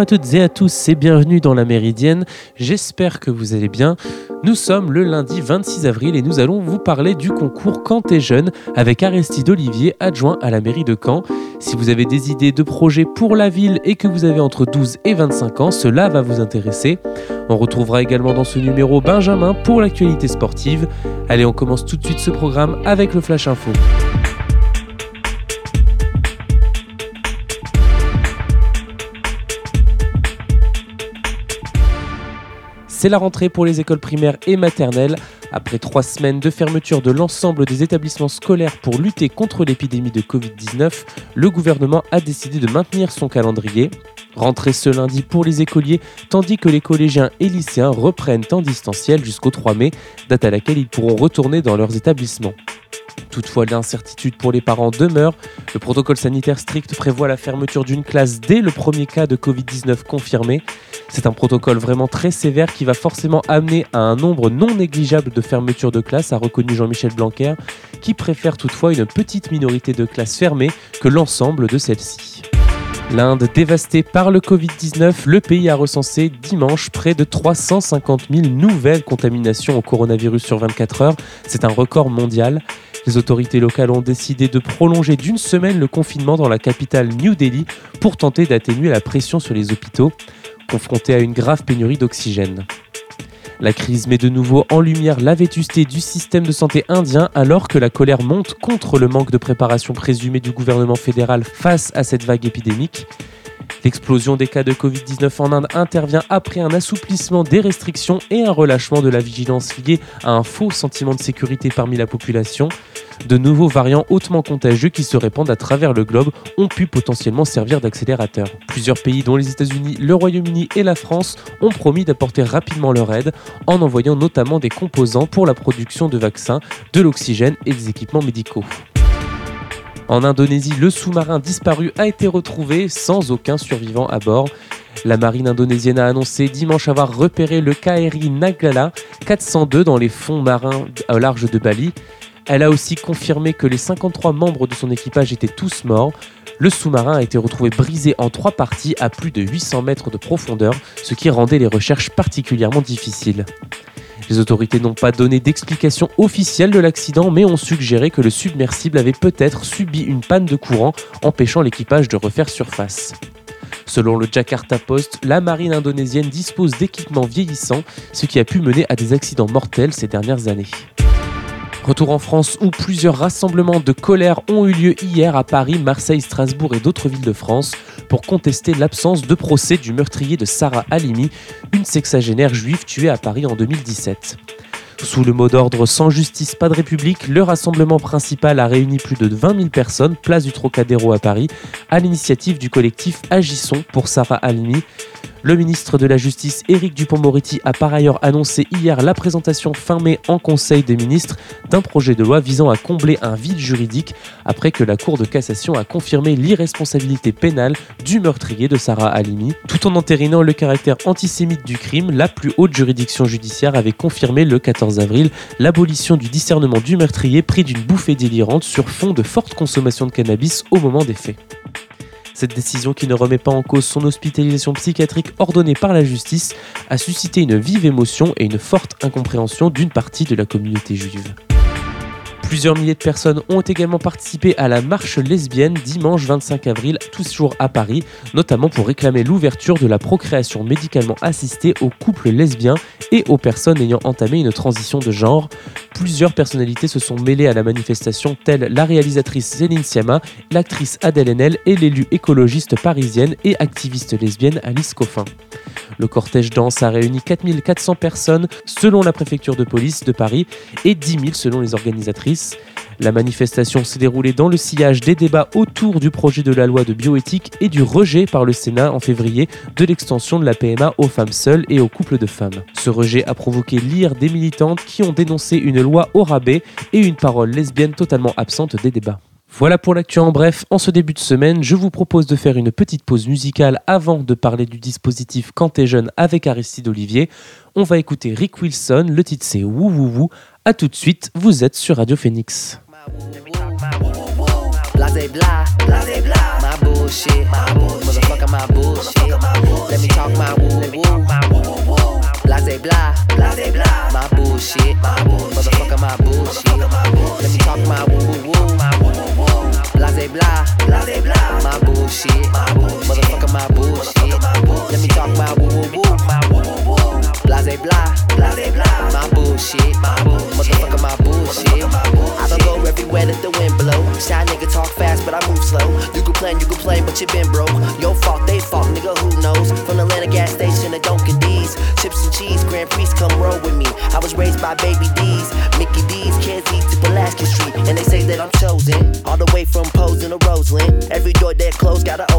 À toutes et à tous et bienvenue dans la Méridienne. J'espère que vous allez bien. Nous sommes le lundi 26 avril et nous allons vous parler du concours Quand t'es jeune avec Aristide Olivier, adjoint à la mairie de Caen. Si vous avez des idées de projets pour la ville et que vous avez entre 12 et 25 ans, cela va vous intéresser. On retrouvera également dans ce numéro Benjamin pour l'actualité sportive. Allez, on commence tout de suite ce programme avec le Flash Info. C'est la rentrée pour les écoles primaires et maternelles. Après trois semaines de fermeture de l'ensemble des établissements scolaires pour lutter contre l'épidémie de Covid-19, le gouvernement a décidé de maintenir son calendrier. Rentrée ce lundi pour les écoliers, tandis que les collégiens et lycéens reprennent en distanciel jusqu'au 3 mai, date à laquelle ils pourront retourner dans leurs établissements. Toutefois, l'incertitude pour les parents demeure. Le protocole sanitaire strict prévoit la fermeture d'une classe dès le premier cas de Covid-19 confirmé. C'est un protocole vraiment très sévère qui va forcément amener à un nombre non négligeable de fermetures de classes, a reconnu Jean-Michel Blanquer, qui préfère toutefois une petite minorité de classes fermées que l'ensemble de celles-ci. L'Inde dévastée par le Covid-19, le pays a recensé dimanche près de 350 000 nouvelles contaminations au coronavirus sur 24 heures. C'est un record mondial. Les autorités locales ont décidé de prolonger d'une semaine le confinement dans la capitale New Delhi pour tenter d'atténuer la pression sur les hôpitaux, confrontés à une grave pénurie d'oxygène. La crise met de nouveau en lumière la vétusté du système de santé indien alors que la colère monte contre le manque de préparation présumée du gouvernement fédéral face à cette vague épidémique. L'explosion des cas de Covid-19 en Inde intervient après un assouplissement des restrictions et un relâchement de la vigilance lié à un faux sentiment de sécurité parmi la population. De nouveaux variants hautement contagieux qui se répandent à travers le globe ont pu potentiellement servir d'accélérateur. Plusieurs pays, dont les États-Unis, le Royaume-Uni et la France, ont promis d'apporter rapidement leur aide en envoyant notamment des composants pour la production de vaccins, de l'oxygène et des équipements médicaux. En Indonésie, le sous-marin disparu a été retrouvé sans aucun survivant à bord. La marine indonésienne a annoncé dimanche avoir repéré le KRI Naglala 402 dans les fonds marins au large de Bali. Elle a aussi confirmé que les 53 membres de son équipage étaient tous morts. Le sous-marin a été retrouvé brisé en trois parties à plus de 800 mètres de profondeur, ce qui rendait les recherches particulièrement difficiles. Les autorités n'ont pas donné d'explication officielle de l'accident, mais ont suggéré que le submersible avait peut-être subi une panne de courant, empêchant l'équipage de refaire surface. Selon le Jakarta Post, la marine indonésienne dispose d'équipements vieillissants, ce qui a pu mener à des accidents mortels ces dernières années. Retour en France où plusieurs rassemblements de colère ont eu lieu hier à Paris, Marseille, Strasbourg et d'autres villes de France pour contester l'absence de procès du meurtrier de Sarah Halimi, une sexagénaire juive tuée à Paris en 2017. Sous le mot d'ordre Sans justice, pas de république, le rassemblement principal a réuni plus de 20 000 personnes, place du Trocadéro à Paris, à l'initiative du collectif Agissons pour Sarah Halimi. Le ministre de la Justice, Éric Dupont-Moretti, a par ailleurs annoncé hier la présentation fin mai en Conseil des ministres d'un projet de loi visant à combler un vide juridique après que la Cour de cassation a confirmé l'irresponsabilité pénale du meurtrier de Sarah Halimi. Tout en entérinant le caractère antisémite du crime, la plus haute juridiction judiciaire avait confirmé le 14 avril l'abolition du discernement du meurtrier pris d'une bouffée délirante sur fond de forte consommation de cannabis au moment des faits. Cette décision, qui ne remet pas en cause son hospitalisation psychiatrique ordonnée par la justice, a suscité une vive émotion et une forte incompréhension d'une partie de la communauté juive. Plusieurs milliers de personnes ont également participé à la marche lesbienne dimanche 25 avril, toujours à Paris, notamment pour réclamer l'ouverture de la procréation médicalement assistée aux couples lesbiens et aux personnes ayant entamé une transition de genre. Plusieurs personnalités se sont mêlées à la manifestation, telles la réalisatrice Céline Sciamma, l'actrice Adèle Haenel et l'élue écologiste parisienne et activiste lesbienne Alice Coffin. Le cortège danse a réuni 4400 personnes selon la préfecture de police de Paris et 10 000 selon les organisatrices. La manifestation s'est déroulée dans le sillage des débats autour du projet de la loi de bioéthique et du rejet par le Sénat en février de l'extension de la PMA aux femmes seules et aux couples de femmes. Ce rejet a provoqué l'ire des militantes qui ont dénoncé une loi au rabais et une parole lesbienne totalement absente des débats. Voilà pour l'actu en bref. En ce début de semaine, je vous propose de faire une petite pause musicale avant de parler du dispositif Quand t'es jeune avec Aristide Olivier. On va écouter Rick Wilson, le titre c'est Wou Wou Wou. A tout de suite, vous êtes sur Radio Phoenix. Bullshit. My bullshit. Motherfucker, my bullshit. Motherfucker, my bullshit. Let me talk my woo woo. Blase blah, blase blah. My bullshit. Motherfucker, my bullshit. Let me talk my woo woo. Blase blah, blase blah. My bullshit. Motherfucker, my bullshit. Let me talk my woo woo. Blase blah, blase blah. My bullshit. Motherfucker, my bullshit. I don't go everywhere that the wind blow. Shy nigga talk fast, but I move slow. You can plan, you can play, but you been broke. Your fault, they fault, nigga, who knows? From the Atlanta gas station to Dunkin' D's. Chips and cheese, Grand Prix, come roll with me. I was raised by baby D's, Mickey D's, Kenzie to Pulaski Street. And they say that I'm chosen. All the way from Posen to Roseland. Every door that closed gotta.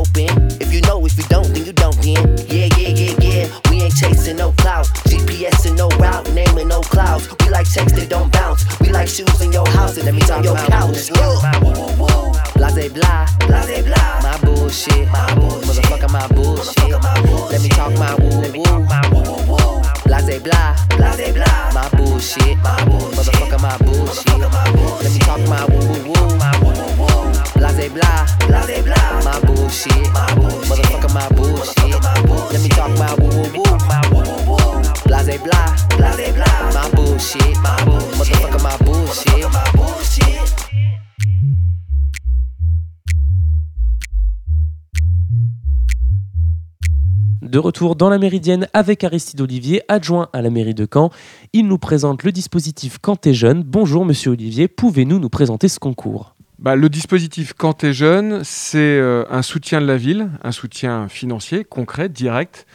De retour dans la Méridienne avec Aristide Olivier, adjoint à la mairie de Caen. Il nous présente le dispositif Quand jeune. Bonjour Monsieur Olivier, pouvez-nous nous présenter ce concours? Bah, le dispositif Quand jeune, c'est euh, un soutien de la ville, un soutien financier, concret, direct,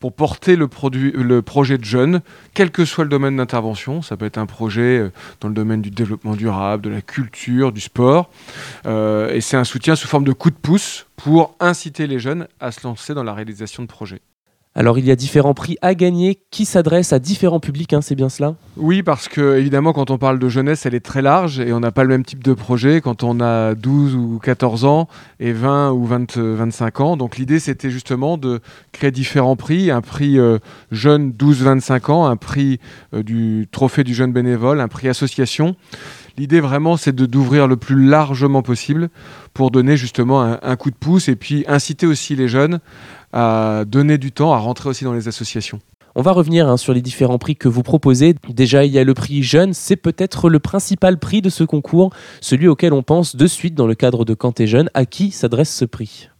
pour porter le, projet de jeunes, quel que soit le domaine d'intervention. Ça peut être un projet euh, dans le domaine du développement durable, de la culture, du sport. Euh, et c'est un soutien sous forme de coup de pouce pour inciter les jeunes à se lancer dans la réalisation de projets. Alors il y a différents prix à gagner qui s'adressent à différents publics, hein, c'est bien cela? Oui, parce que évidemment, quand on parle de jeunesse, elle est très large et on n'a pas le même type de projet quand on a 12 ou 14 ans et 20 ou 20, euh, 25 ans. Donc l'idée, c'était justement de créer différents prix. Un prix euh, jeune 12-25 ans, un prix euh, du trophée du jeune bénévole, un prix association. L'idée vraiment, c'est d'ouvrir le plus largement possible pour donner justement un coup de pouce et puis inciter aussi les jeunes à donner du temps, à rentrer aussi dans les associations. On va revenir hein, sur les différents prix que vous proposez. Déjà, il y a le prix jeune, c'est peut-être le principal prix de ce concours, celui auquel on pense de suite dans le cadre de Quand t'es jeune. À qui s'adresse ce prix?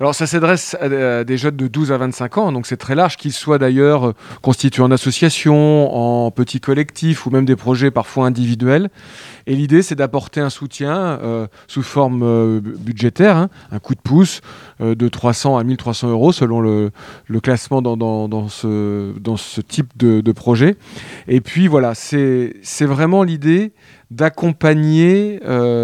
Alors ça s'adresse à des jeunes de 12 à 25 ans, donc c'est très large, qu'ils soient d'ailleurs euh, constitués en association, en petits collectifs ou même des projets parfois individuels. Et l'idée c'est d'apporter un soutien euh, sous forme euh, bu- budgétaire, hein, un coup de pouce de 300 à 1300 euros selon le, classement dans, ce, type de, projet. Et puis voilà, c'est vraiment l'idée d'accompagner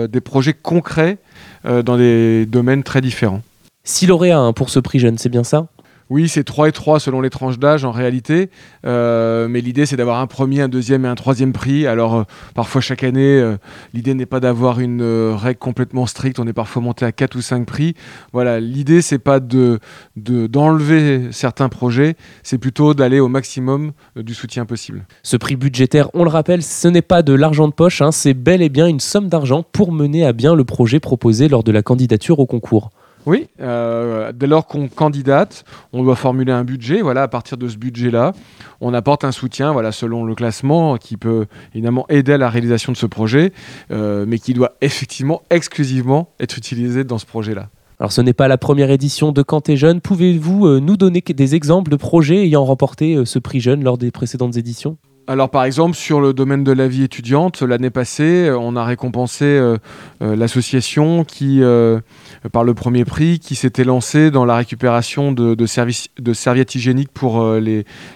des projets concrets dans des domaines très différents. Si lauréat hein, pour ce prix jeune, c'est bien ça? Oui, c'est 3 et 3 selon les tranches d'âge en réalité. Euh, mais l'idée, c'est d'avoir un premier, un deuxième et un troisième prix. Alors, euh, parfois, chaque année, euh, l'idée n'est pas d'avoir une règle complètement stricte. On est parfois monté à 4 ou 5 prix. Voilà, l'idée, c'est pas de, de- d'enlever certains projets, c'est plutôt d'aller au maximum du soutien possible. Ce prix budgétaire, on le rappelle, ce n'est pas de l'argent de poche, hein, c'est bel et bien une somme d'argent pour mener à bien le projet proposé lors de la candidature au concours. Oui, euh, dès lors qu'on candidate, on doit formuler un budget. Voilà, à partir de ce budget-là, on apporte un soutien, voilà, selon le classement, qui peut évidemment aider à la réalisation de ce projet, euh, mais qui doit effectivement exclusivement être utilisé dans ce projet-là. Alors ce n'est pas la première édition de Quand jeune, pouvez-vous euh, nous donner des exemples de projets ayant remporté ce prix jeune lors des précédentes éditions? Alors par exemple sur le domaine de la vie étudiante, l'année passée, on a récompensé euh, l'association qui, euh, par le premier prix, qui s'était lancée dans la récupération de, serviettes hygiéniques pour euh,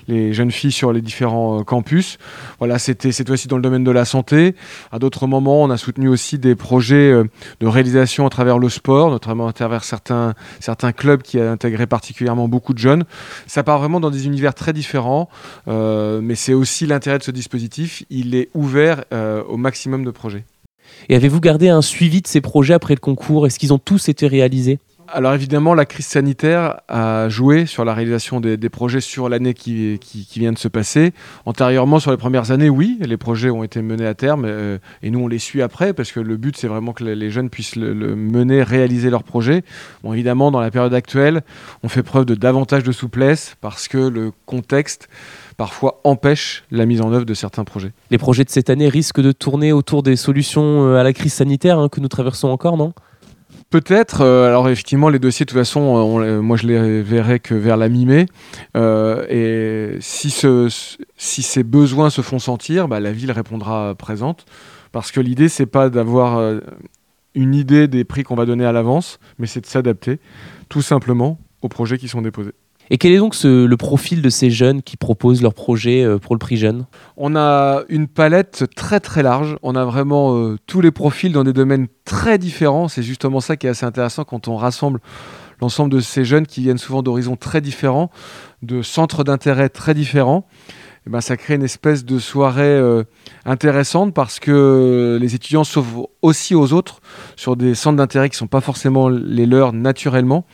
les, jeunes filles sur les différents euh, campus. Voilà, c'était cette fois-ci dans le domaine de la santé. À d'autres moments, on a soutenu aussi des projets euh, de réalisation à travers le sport, notamment à travers certains, clubs qui intégraient particulièrement beaucoup de jeunes. Ça part vraiment dans des univers très différents. Mais c'est aussi l'intérêt de ce dispositif, il est ouvert au maximum de projets. Et avez-vous gardé un suivi de ces projets après le concours? Est-ce qu'ils ont tous été réalisés? Alors évidemment, la crise sanitaire a joué sur la réalisation des, projets sur l'année qui, vient de se passer. Antérieurement, sur les premières années, oui, les projets ont été menés à terme euh, et nous, on les suit après parce que le but, c'est vraiment que les jeunes puissent mener, réaliser leurs projets. Évidemment, dans la période actuelle, on fait preuve de davantage de souplesse parce que le contexte parfois empêche la mise en œuvre de certains projets. Les projets de cette année risquent de tourner autour des solutions euh, à la crise sanitaire hein, que nous traversons encore, non? Peut-être. Euh, alors effectivement, les dossiers, de toute façon, euh, moi je les verrai que vers la mi-mai. Euh, et si, ce, si ces besoins se font sentir, bah, la ville répondra présente. Parce que l'idée, c'est pas d'avoir une idée des prix qu'on va donner à l'avance, mais c'est de s'adapter tout simplement aux projets qui sont déposés. Et quel est donc le profil de ces jeunes qui proposent leur projet euh, pour le prix jeune? On a une palette très très large. On a vraiment euh, tous les profils dans des domaines très différents. C'est justement ça qui est assez intéressant quand on rassemble l'ensemble de ces jeunes qui viennent souvent d'horizons très différents, de centres d'intérêt très différents. Eh ben, ça crée une espèce de soirée euh, intéressante parce que les étudiants s'ouvrent aussi aux autres sur des centres d'intérêt qui ne sont pas forcément les leurs naturellement.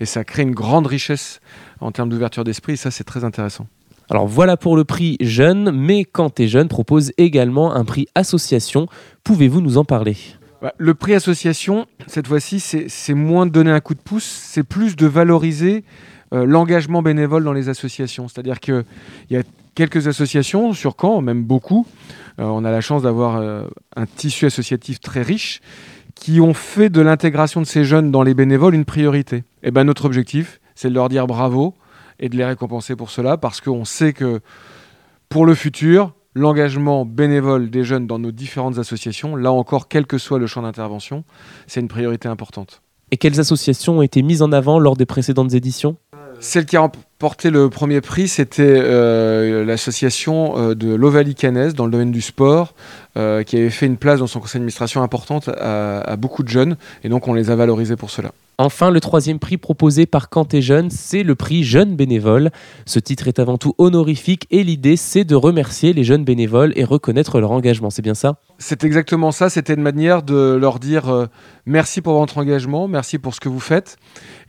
Et ça crée une grande richesse en termes d'ouverture d'esprit, et ça c'est très intéressant. Alors voilà pour le prix jeune, mais quand t'es jeune propose également un prix association. Pouvez-vous nous en parler? Bah, le prix association, cette fois-ci, c'est moins de donner un coup de pouce, c'est plus de valoriser euh, l'engagement bénévole dans les associations. C'est-à-dire qu'il y a quelques associations sur Caen, même beaucoup. Euh, on a la chance d'avoir euh, un tissu associatif très riche qui ont fait de l'intégration de ces jeunes dans les bénévoles une priorité. Et ben notre objectif, c'est de leur dire bravo et de les récompenser pour cela, parce qu'on sait que pour le futur, l'engagement bénévole des jeunes dans nos différentes associations, là encore, quel que soit le champ d'intervention, c'est une priorité importante. Et quelles associations ont été mises en avant lors des précédentes éditions? Celle qui a remporté le premier prix, c'était euh, l'association euh, de l'Ovalie Canaise dans le domaine du sport, euh, qui avait fait une place dans son conseil d'administration importante à, à beaucoup de jeunes, et donc on les a valorisés pour cela. Enfin, le troisième prix proposé par Quand jeune, c'est le prix Jeune Bénévole. Ce titre est avant tout honorifique et l'idée, c'est de remercier les jeunes bénévoles et reconnaître leur engagement. C'est bien ça? C'est exactement ça. C'était une manière de leur dire merci pour votre engagement, merci pour ce que vous faites.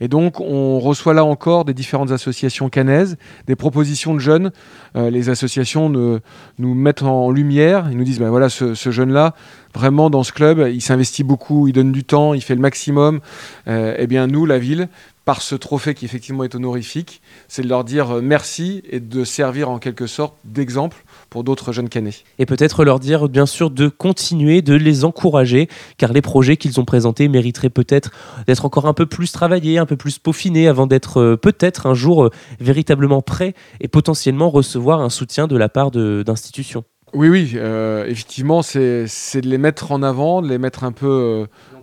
Et donc, on reçoit là encore des différentes associations canaises, des propositions de jeunes. Euh, les associations nous mettent en lumière. Ils nous disent ben voilà, ce, ce jeune-là, vraiment dans ce club, il s'investit beaucoup, il donne du temps, il fait le maximum. Euh, eh bien, nous, la ville, par ce trophée qui effectivement est honorifique, c'est de leur dire euh, merci et de servir en quelque sorte d'exemple pour d'autres jeunes canets. Et peut-être leur dire bien sûr de continuer, de les encourager, car les projets qu'ils ont présentés mériteraient peut-être d'être encore un peu plus travaillés, un peu plus peaufinés, avant d'être euh, peut-être un jour véritablement prêts et potentiellement recevoir un soutien de la part d'institutions. Oui, oui, euh, effectivement, c'est de les mettre en avant, de les mettre un peu. Euh, euh,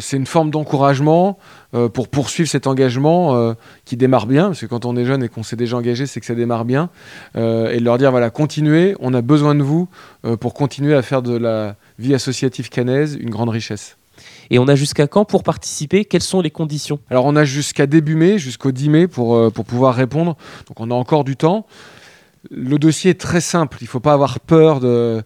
c'est une forme d'encouragement pour poursuivre cet engagement qui démarre bien, parce que quand on est jeune et qu'on s'est déjà engagé, c'est que ça démarre bien. et de leur dire voilà, continuez, on a besoin de vous pour continuer à faire de la vie associative canaise une grande richesse. Et on a jusqu'à quand pour participer? Quelles sont les conditions? Alors on a jusqu'à début mai, jusqu'au 10 mai pour, pour pouvoir répondre. Donc on a encore du temps. Le dossier est très simple, il ne faut pas avoir peur de,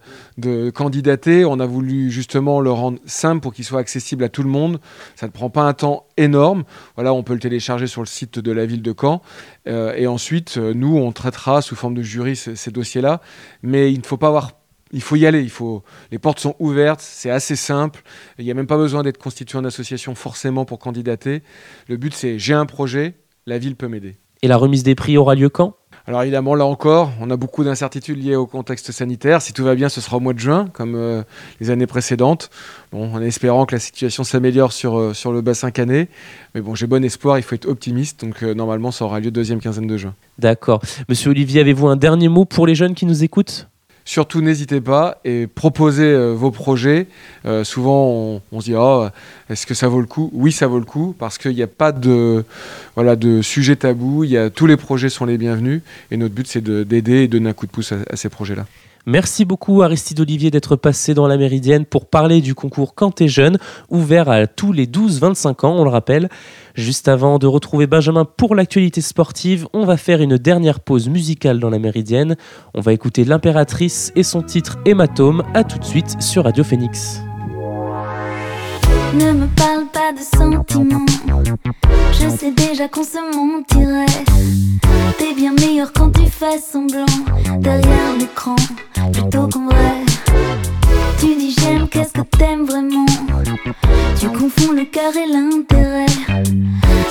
candidater. On a voulu justement le rendre simple pour qu'il soit accessible à tout le monde. Ça ne prend pas un temps énorme. On peut le télécharger sur le site de la ville de Caen. Euh, et ensuite, euh, nous, on traitera sous forme de jury ces, dossiers-là. Mais il ne faut pas avoir il faut y aller, les portes sont ouvertes, c'est assez simple, il n'y a même pas besoin d'être constitué en association forcément pour candidater. Le but c'est j'ai un projet, la ville peut m'aider. Et la remise des prix aura lieu quand? Alors évidemment, là encore, on a beaucoup d'incertitudes liées au contexte sanitaire. Si tout va bien, ce sera au mois de juin, comme euh, les années précédentes. Bon, en espérant que la situation s'améliore sur, euh, le bassin canet. Mais bon, j'ai bon espoir, il faut être optimiste. Donc euh, normalement, ça aura lieu deuxième quinzaine de juin. D'accord. Monsieur Olivier, avez-vous un dernier mot pour les jeunes qui nous écoutent? Surtout, n'hésitez pas et proposez euh, vos projets. Euh, souvent, on, se dit oh, est-ce que ça vaut le coup? Oui, ça vaut le coup parce qu'il n'y a pas de, voilà, de sujet tabou. Tous les projets sont les bienvenus et notre but, c'est d'aider et donner un coup de pouce à ces projets-là. Merci beaucoup Aristide Olivier d'être passé dans la Méridienne pour parler du concours Quand t'es jeune, ouvert à tous les 12-25 ans, on le rappelle. Juste avant de retrouver Benjamin pour l'actualité sportive, on va faire une dernière pause musicale dans la Méridienne. On va écouter l'impératrice et son titre Hématome. À tout de suite sur Radio Phoenix. Ne me parle pas de sentiments. Je sais déjà qu'on se mentirait. T'es bien meilleur quand tu fais semblant l'écran, plutôt qu'en vrai. Tu dis j'aime, qu'est-ce que t'aimes vraiment? Tu confonds le cœur et l'intérêt.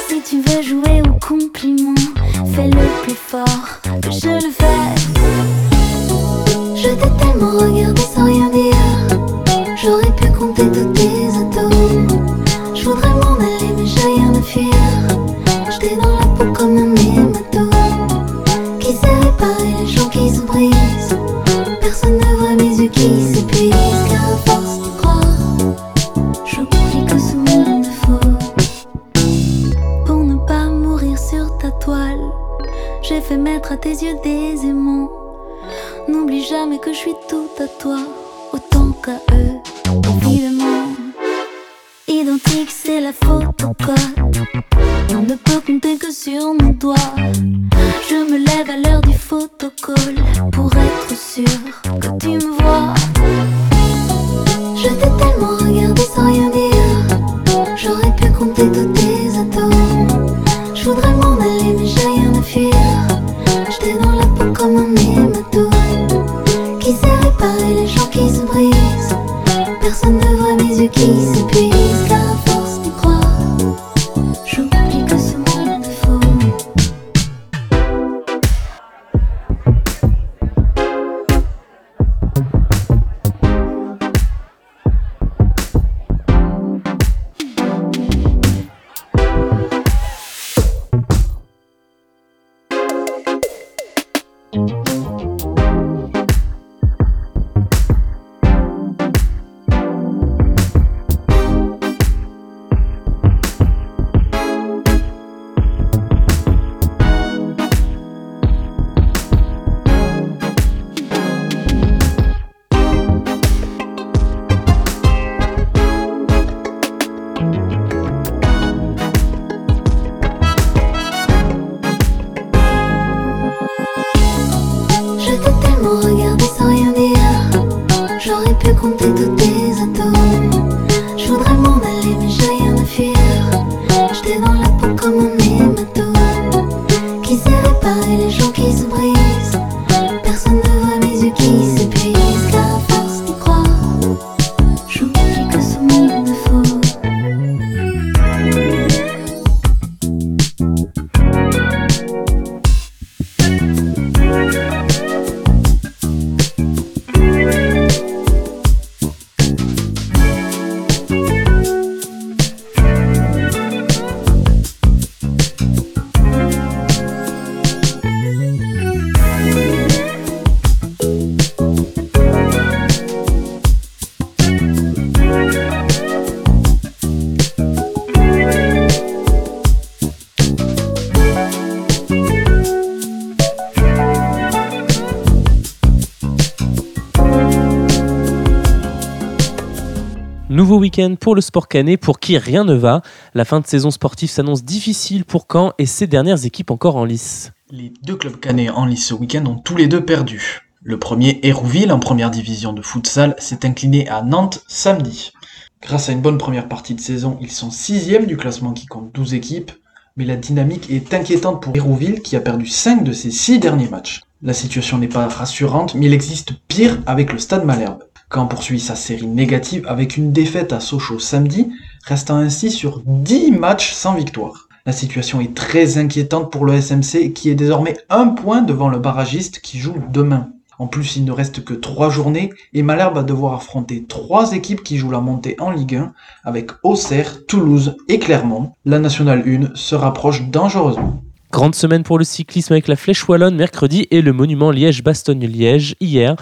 Si tu veux jouer au compliment, fais-le plus fort que je le fais. Je t'ai tellement regardé sans rien dire. J'aurais pu jamais que je suis tout à toi, autant qu'à eux, évidemment. Identique, c'est la photocode. On ne peut compter que sur nos doigts. J'aurais Week-end pour le sport canet pour qui rien ne va. La fin de saison sportive s'annonce difficile pour Caen et ses dernières équipes encore en lice. Les deux clubs canets en lice ce week-end ont tous les deux perdu. Le premier, Hérouville, en première division de futsal, s'est incliné à Nantes samedi. Grâce à une bonne première partie de saison, ils sont sixième du classement qui compte 12 équipes, mais la dynamique est inquiétante pour Hérouville qui a perdu 5 de ses 6 derniers matchs. La situation n'est pas rassurante, mais il existe pire avec le Stade Malherbe. Caen poursuit sa série négative avec une défaite à Sochaux samedi, restant ainsi sur 10 matchs sans victoire. La situation est très inquiétante pour le SMC qui est désormais un point devant le barragiste qui joue demain. En plus, il ne reste que 3 journées et Malherbe va devoir affronter 3 équipes qui jouent la montée en Ligue 1 avec Auxerre, Toulouse et Clermont. La Nationale 1 se rapproche dangereusement. Grande semaine pour le cyclisme avec la Flèche Wallonne mercredi et le monument Liège-Bastogne-Liège hier.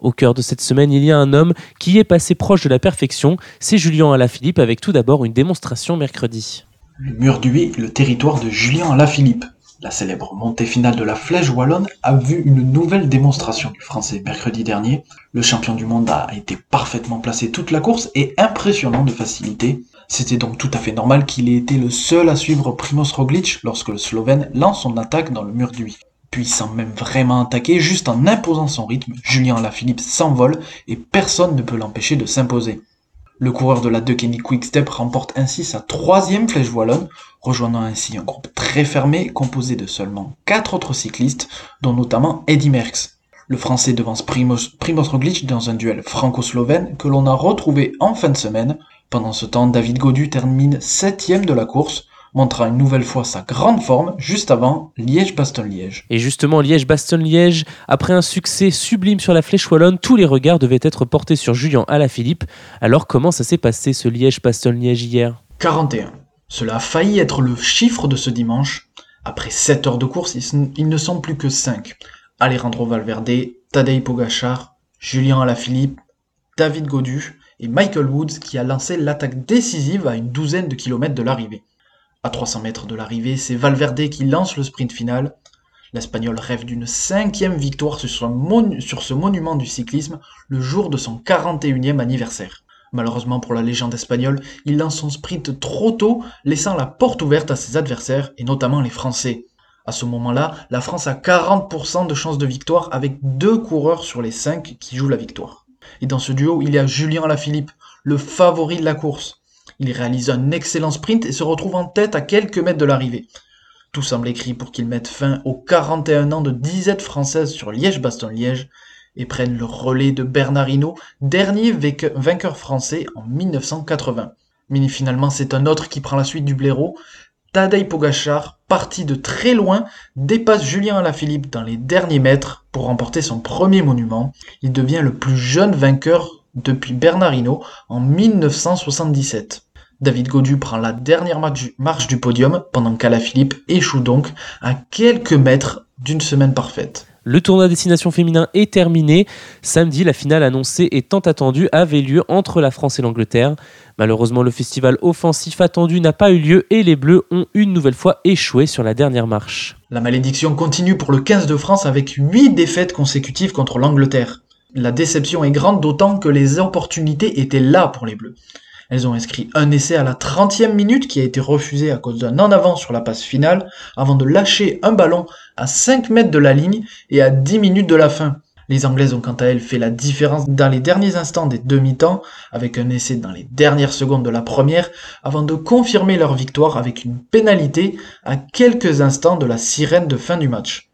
Au cœur de cette semaine, il y a un homme qui est passé proche de la perfection. C'est Julien Alaphilippe avec tout d'abord une démonstration mercredi. Le mur est le territoire de Julien Alaphilippe. La célèbre montée finale de la Flèche Wallonne a vu une nouvelle démonstration du français mercredi dernier. Le champion du monde a été parfaitement placé toute la course et impressionnant de facilité. C'était donc tout à fait normal qu'il ait été le seul à suivre Primoz Roglic lorsque le Slovène lance son attaque dans le mur du Puis sans même vraiment attaquer, juste en imposant son rythme, Julien Alaphilippe s'envole et personne ne peut l'empêcher de s'imposer. Le coureur de la Quick Quickstep remporte ainsi sa troisième flèche wallonne, rejoignant ainsi un groupe très fermé composé de seulement quatre autres cyclistes, dont notamment Eddy Merckx. Le français devance Primoz, Roglic dans un duel franco-slovène que l'on a retrouvé en fin de semaine. Pendant ce temps, David Godu termine septième de la course, montrant une nouvelle fois sa grande forme juste avant Liège-Bastogne-Liège. Et justement, Liège-Bastogne-Liège, après un succès sublime sur la flèche wallonne, tous les regards devaient être portés sur Julien Alaphilippe. Alors comment ça s'est passé ce Liège-Bastogne-Liège hier? 41. Cela a failli être le chiffre de ce dimanche. Après 7 heures de course, ils ne sont plus que 5. Alejandro Valverde, Tadej Pogachar, Julien Alaphilippe, David Godu et Michael Woods qui a lancé l'attaque décisive à une douzaine de kilomètres de l'arrivée. À 300 mètres de l'arrivée, c'est Valverde qui lance le sprint final. L'Espagnol rêve d'une cinquième victoire sur, ce monument du cyclisme le jour de son 41e anniversaire. Malheureusement pour la légende espagnole, il lance son sprint trop tôt, laissant la porte ouverte à ses adversaires, et notamment les Français. À ce moment-là, la France a 40% de chances de victoire avec deux coureurs sur les cinq qui jouent la victoire. Et dans ce duo, il y a Julien Alaphilippe, le favori de la course. Il réalise un excellent sprint et se retrouve en tête à quelques mètres de l'arrivée. Tout semble écrit pour qu'il mette fin aux 41 ans de disette française sur Liège-Bastogne-Liège et prenne le relais de Bernard Hinault, dernier vainqueur français en 1980. Mais finalement, c'est un autre qui prend la suite du blaireau. Tadej Pogachar, parti de très loin, dépasse Julien Alaphilippe dans les derniers mètres pour remporter son premier monument. Il devient le plus jeune vainqueur depuis Bernard Hinault en 1977. David Godu prend la dernière marche du podium pendant qu'Alaphilippe échoue donc à quelques mètres d'une semaine parfaite. Le tournoi destination féminin est terminé. Samedi, la finale annoncée et tant attendue avait lieu entre la France et l'Angleterre. Malheureusement, le festival offensif attendu n'a pas eu lieu et les Bleus ont une nouvelle fois échoué sur la dernière marche. La malédiction continue pour le 15 de France avec 8 défaites consécutives contre l'Angleterre. La déception est grande d'autant que les opportunités étaient là pour les Bleus. Elles ont inscrit un essai à la 30e minute qui a été refusé à cause d'un en avant sur la passe finale avant de lâcher un ballon à 5 mètres de la ligne et à 10 minutes de la fin. Les Anglaises ont quant à elles fait la différence dans les derniers instants des demi-temps avec un essai dans les dernières secondes de la première avant de confirmer leur victoire avec une pénalité à quelques instants de la sirène de fin du match.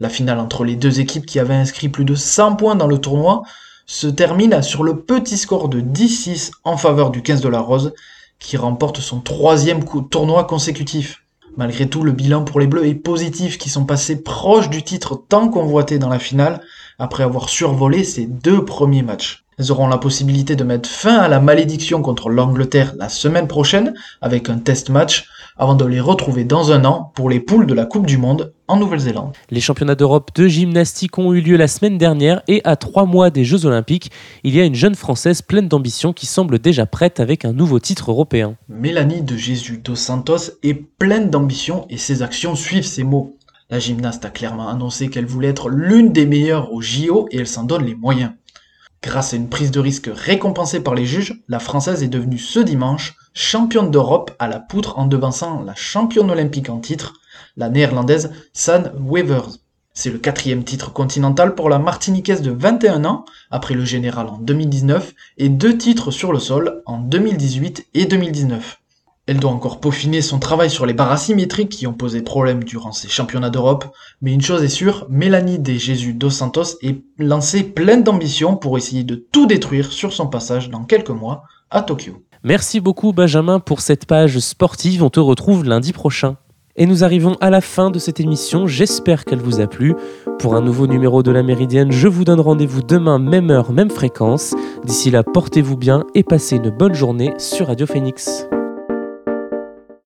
La finale entre les deux équipes qui avaient inscrit plus de 100 points dans le tournoi se termine sur le petit score de 10-6 en faveur du 15 de la Rose, qui remporte son troisième tournoi consécutif. Malgré tout, le bilan pour les Bleus est positif, qui sont passés proches du titre tant convoité dans la finale, après avoir survolé ces deux premiers matchs. Elles auront la possibilité de mettre fin à la malédiction contre l'Angleterre la semaine prochaine avec un test match avant de les retrouver dans un an pour les poules de la Coupe du Monde en Nouvelle-Zélande. Les championnats d'Europe de gymnastique ont eu lieu la semaine dernière et à trois mois des Jeux Olympiques, il y a une jeune Française pleine d'ambition qui semble déjà prête avec un nouveau titre européen. Mélanie de Jésus dos Santos est pleine d'ambition et ses actions suivent ses mots. La gymnaste a clairement annoncé qu'elle voulait être l'une des meilleures au JO et elle s'en donne les moyens. Grâce à une prise de risque récompensée par les juges, la Française est devenue ce dimanche championne d'Europe à la poutre en devançant la championne olympique en titre, la néerlandaise San Wevers. C'est le quatrième titre continental pour la Martiniquaise de 21 ans, après le général en 2019, et deux titres sur le sol en 2018 et 2019. Elle doit encore peaufiner son travail sur les barres asymétriques qui ont posé problème durant ces championnats d'Europe, mais une chose est sûre, Mélanie des Jésus dos Santos est lancée pleine d'ambition pour essayer de tout détruire sur son passage dans quelques mois à Tokyo. Merci beaucoup Benjamin pour cette page sportive, on te retrouve lundi prochain. Et nous arrivons à la fin de cette émission, j'espère qu'elle vous a plu. Pour un nouveau numéro de la Méridienne, je vous donne rendez-vous demain, même heure, même fréquence. D'ici là, portez-vous bien et passez une bonne journée sur Radio Phoenix.